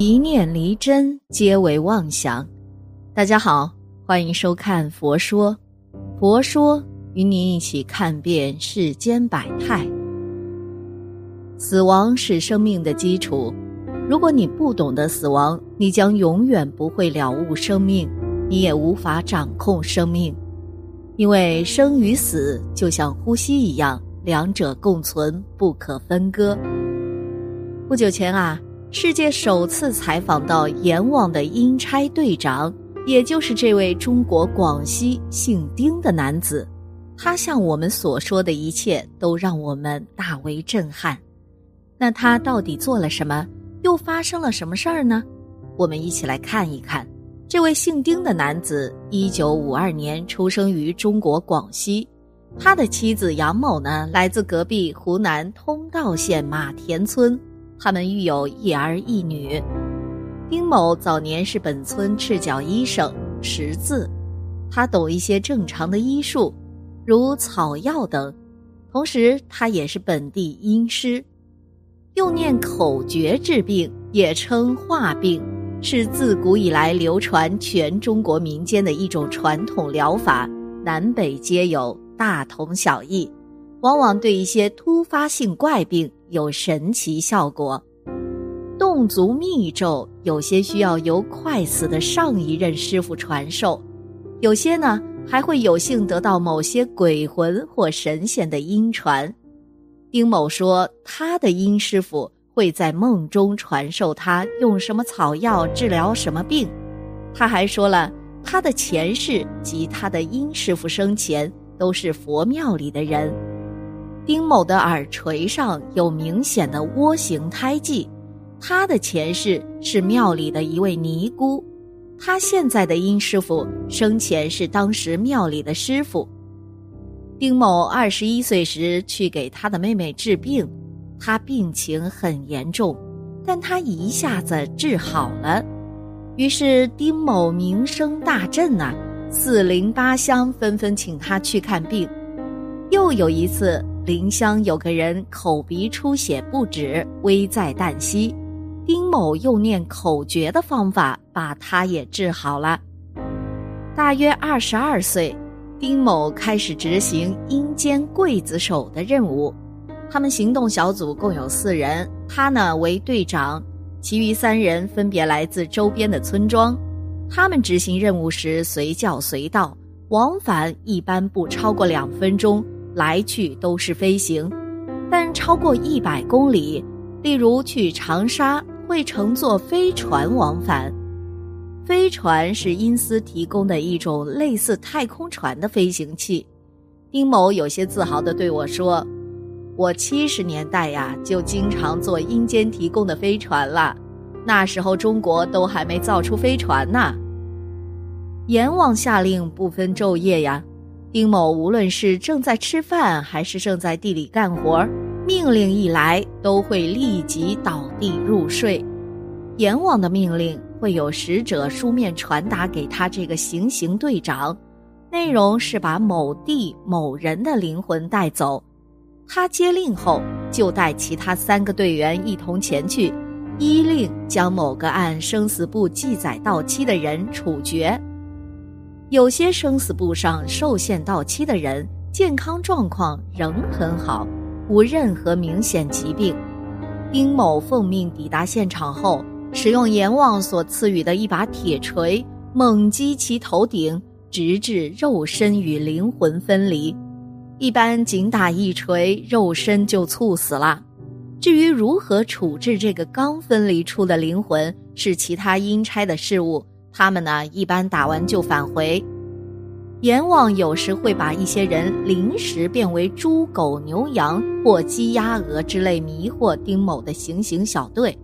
一念离真，皆为妄想。大家好，欢迎收看《佛说》，佛说与你一起看遍世间百态。死亡是生命的基础，如果你不懂得死亡，你将永远不会了悟生命，你也无法掌控生命，因为生与死就像呼吸一样，两者共存，不可分割。不久前啊。世界首次采访到阎王的阴差队长，也就是这位中国广西姓丁的男子，他向我们所说的一切都让我们大为震撼。那他到底做了什么？又发生了什么事儿呢？我们一起来看一看。这位姓丁的男子，一九五二年出生于中国广西，他的妻子杨某呢，来自隔壁湖南通道县马田村。他们育有一儿一女，丁某早年是本村赤脚医生，识字，他懂一些正常的医术，如草药等，同时他也是本地医师，用念口诀治病，也称化病，是自古以来流传全中国民间的一种传统疗法，南北皆有，大同小异。往往对一些突发性怪病有神奇效果。侗族密咒有些需要由快死的上一任师傅传授，有些呢还会有幸得到某些鬼魂或神仙的阴传。丁某说，他的阴师傅会在梦中传授他用什么草药治疗什么病。他还说了，他的前世及他的阴师傅生前都是佛庙里的人。丁某的耳垂上有明显的窝形胎记，他的前世是庙里的一位尼姑，他现在的殷师傅生前是当时庙里的师傅。丁某二十一岁时去给他的妹妹治病，他病情很严重，但他一下子治好了，于是丁某名声大振呐，四邻八乡纷纷请他去看病。又有一次。临湘有个人口鼻出血不止，危在旦夕。丁某用念口诀的方法，把他也治好了。大约二十二岁，丁某开始执行阴间刽子手的任务。他们行动小组共有四人，他呢为队长，其余三人分别来自周边的村庄。他们执行任务时随叫随到，往返一般不超过两分钟。来去都是飞行，但超过一百公里，例如去长沙，会乘坐飞船往返。飞船是因斯提供的一种类似太空船的飞行器。丁某有些自豪地对我说：“我七十年代呀，就经常坐阴间提供的飞船了。那时候中国都还没造出飞船呢。”阎王下令不分昼夜呀。丁某无论是正在吃饭还是正在地里干活，命令一来都会立即倒地入睡。阎王的命令会有使者书面传达给他这个行刑队长，内容是把某地某人的灵魂带走。他接令后就带其他三个队员一同前去，依令将某个按生死簿记载到期的人处决。有些生死簿上寿限到期的人，健康状况仍很好，无任何明显疾病。丁某奉命抵达现场后，使用阎王所赐予的一把铁锤，猛击其头顶，直至肉身与灵魂分离。一般仅打一锤，肉身就猝死了。至于如何处置这个刚分离出的灵魂，是其他阴差的事物。他们呢，一般打完就返回。阎王有时会把一些人临时变为猪、狗、牛、羊或鸡、鸭、鹅之类，迷惑丁某的行刑小队。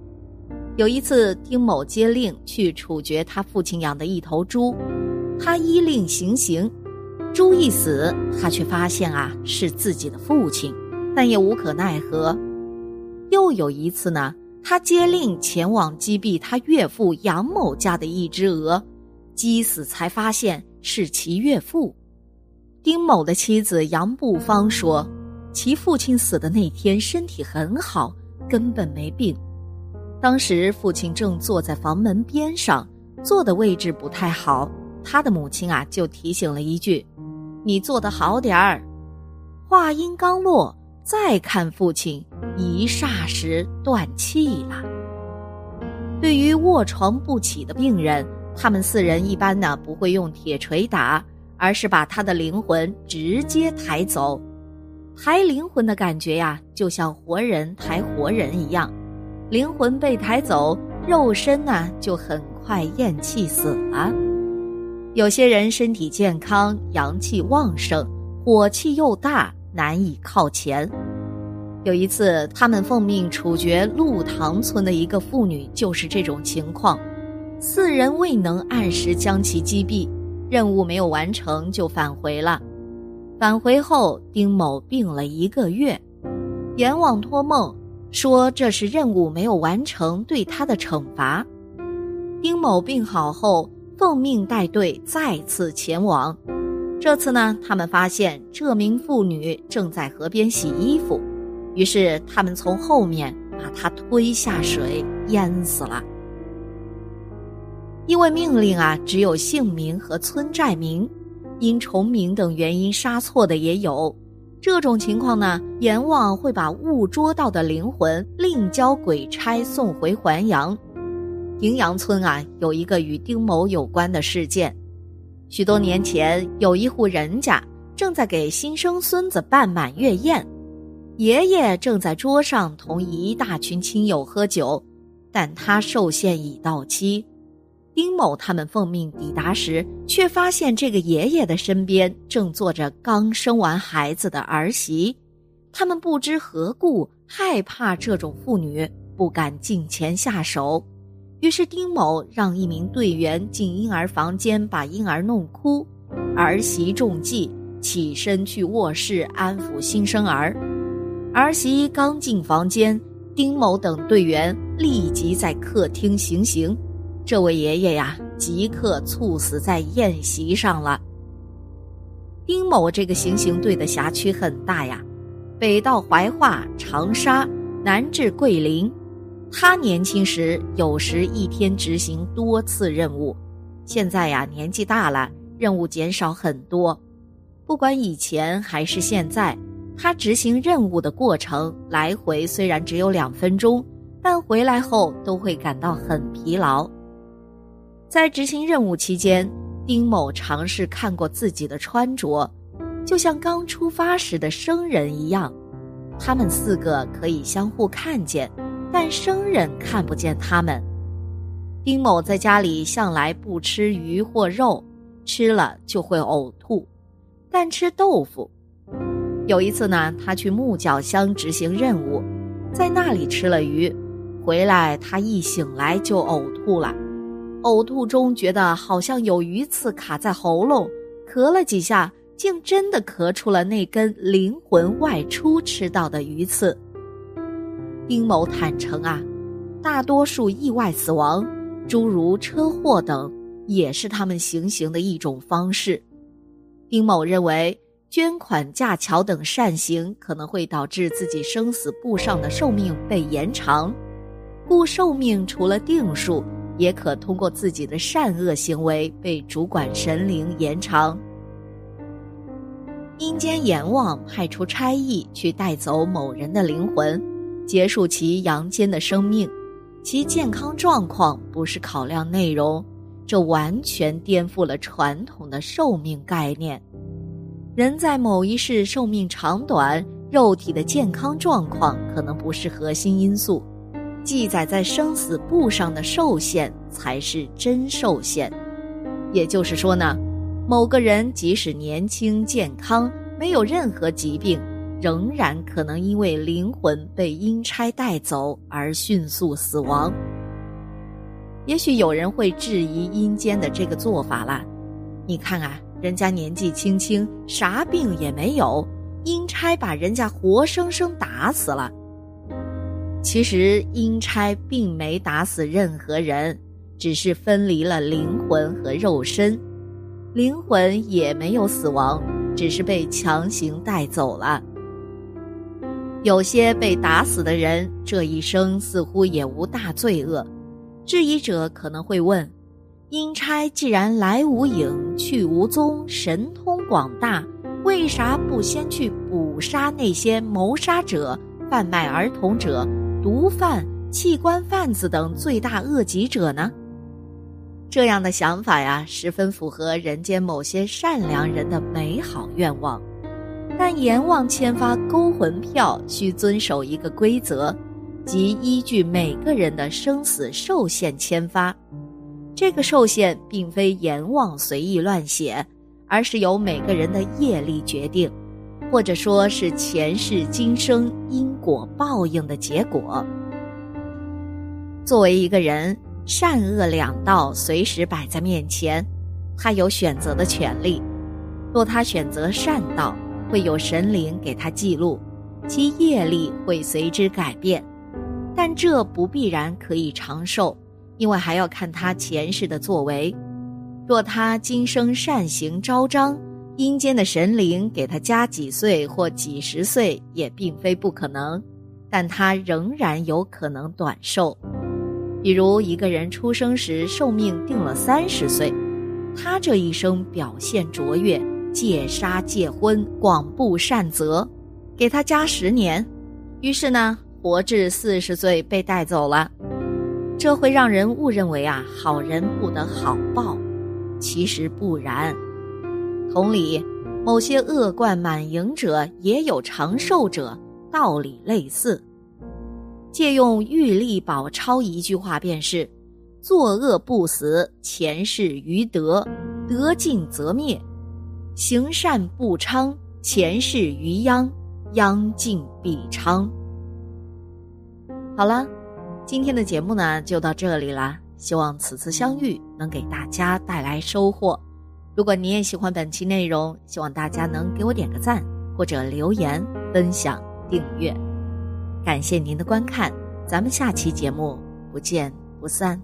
有一次，丁某接令去处决他父亲养的一头猪，他依令行刑，猪一死，他却发现啊是自己的父亲，但也无可奈何。又有一次呢。他接令前往击毙他岳父杨某家的一只鹅，击死才发现是其岳父。丁某的妻子杨步芳说，其父亲死的那天身体很好，根本没病。当时父亲正坐在房门边上，坐的位置不太好。他的母亲啊，就提醒了一句：“你坐得好点儿。”话音刚落，再看父亲，一霎时断气了。对于卧床不起的病人，他们四人一般呢不会用铁锤打，而是把他的灵魂直接抬走。抬灵魂的感觉呀，就像活人抬活人一样，灵魂被抬走，肉身呢就很快咽气死了。有些人身体健康，阳气旺盛，火气又大，难以靠前。有一次，他们奉命处决鹿塘村的一个妇女，就是这种情况。四人未能按时将其击毙，任务没有完成就返回了。返回后，丁某病了一个月，阎王托梦说这是任务没有完成对他的惩罚。丁某病好后，奉命带队再次前往。这次呢，他们发现这名妇女正在河边洗衣服，于是他们从后面把她推下水，淹死了。因为命令啊，只有姓名和村寨名。因重名等原因杀错的也有，这种情况呢，阎王会把误捉到的灵魂另交鬼差送回还阳。营阳村啊，有一个与丁某有关的事件。许多年前，有一户人家正在给新生孙子办满月宴，爷爷正在桌上同一大群亲友喝酒，但他寿限已到期。丁某他们奉命抵达时，却发现这个爷爷的身边正坐着刚生完孩子的儿媳。他们不知何故害怕这种妇女，不敢近前下手。于是丁某让一名队员进婴儿房间把婴儿弄哭，儿媳中计，起身去卧室安抚新生儿。儿媳刚进房间，丁某等队员立即在客厅行刑。这位爷爷呀，即刻猝死在宴席上了。丁某这个行刑队的辖区很大呀，北到怀化、长沙，南至桂林。他年轻时有时一天执行多次任务，现在呀年纪大了，任务减少很多。不管以前还是现在，他执行任务的过程来回虽然只有两分钟，但回来后都会感到很疲劳。在执行任务期间，丁某尝试看过自己的穿着，就像刚出发时的生人一样。他们四个可以相互看见，但生人看不见他们。丁某在家里向来不吃鱼或肉，吃了就会呕吐，但吃豆腐。有一次呢，他去木角乡执行任务，在那里吃了鱼，回来他一醒来就呕吐了。呕吐中觉得好像有鱼刺卡在喉咙，咳了几下，竟真的咳出了那根灵魂外出吃到的鱼刺。丁某坦诚啊，大多数意外死亡，诸如车祸等，也是他们行刑的一种方式。丁某认为，捐款架桥等善行可能会导致自己生死簿上的寿命被延长，故寿命除了定数。也可通过自己的善恶行为被主管神灵延长。阴间阎王派出差役去带走某人的灵魂，结束其阳间的生命。其健康状况不是考量内容，这完全颠覆了传统的寿命概念。人在某一世寿命长短，肉体的健康状况可能不是核心因素。记载在生死簿上的寿限才是真寿限，也就是说呢，某个人即使年轻健康，没有任何疾病，仍然可能因为灵魂被阴差带走而迅速死亡。也许有人会质疑阴间的这个做法了，你看啊，人家年纪轻轻，啥病也没有，阴差把人家活生生打死了。其实阴差并没打死任何人，只是分离了灵魂和肉身，灵魂也没有死亡，只是被强行带走了。有些被打死的人，这一生似乎也无大罪恶。质疑者可能会问：阴差既然来无影去无踪，神通广大，为啥不先去捕杀那些谋杀者、贩卖儿童者、毒贩、器官贩子等罪大恶极者呢？这样的想法呀，十分符合人间某些善良人的美好愿望。但阎王签发勾魂票需遵守一个规则，即依据每个人的生死寿限签发。这个寿限并非阎王随意乱写，而是由每个人的业力决定，或者说是前世今生因果报应的结果。作为一个人，善恶两道随时摆在面前，他有选择的权利。若他选择善道，会有神灵给他记录，其业力会随之改变，但这不必然可以长寿，因为还要看他前世的作为。若他今生善行昭彰，阴间的神灵给他加几岁或几十岁也并非不可能，但他仍然有可能短寿。比如一个人出生时寿命定了三十岁，他这一生表现卓越。戒杀戒婚，广布善泽，给他加十年，于是呢，活至四十岁被带走了。这会让人误认为啊，好人不得好报，其实不然。同理，某些恶贯满盈者也有长寿者，道理类似。借用玉历宝钞一句话便是：作恶不死，前世余德，德尽则灭。行善不昌，前世余殃，殃尽必昌。好了，今天的节目呢就到这里啦。希望此次相遇能给大家带来收获。如果你也喜欢本期内容，希望大家能给我点个赞，或者留言、分享、订阅。感谢您的观看，咱们下期节目不见不散。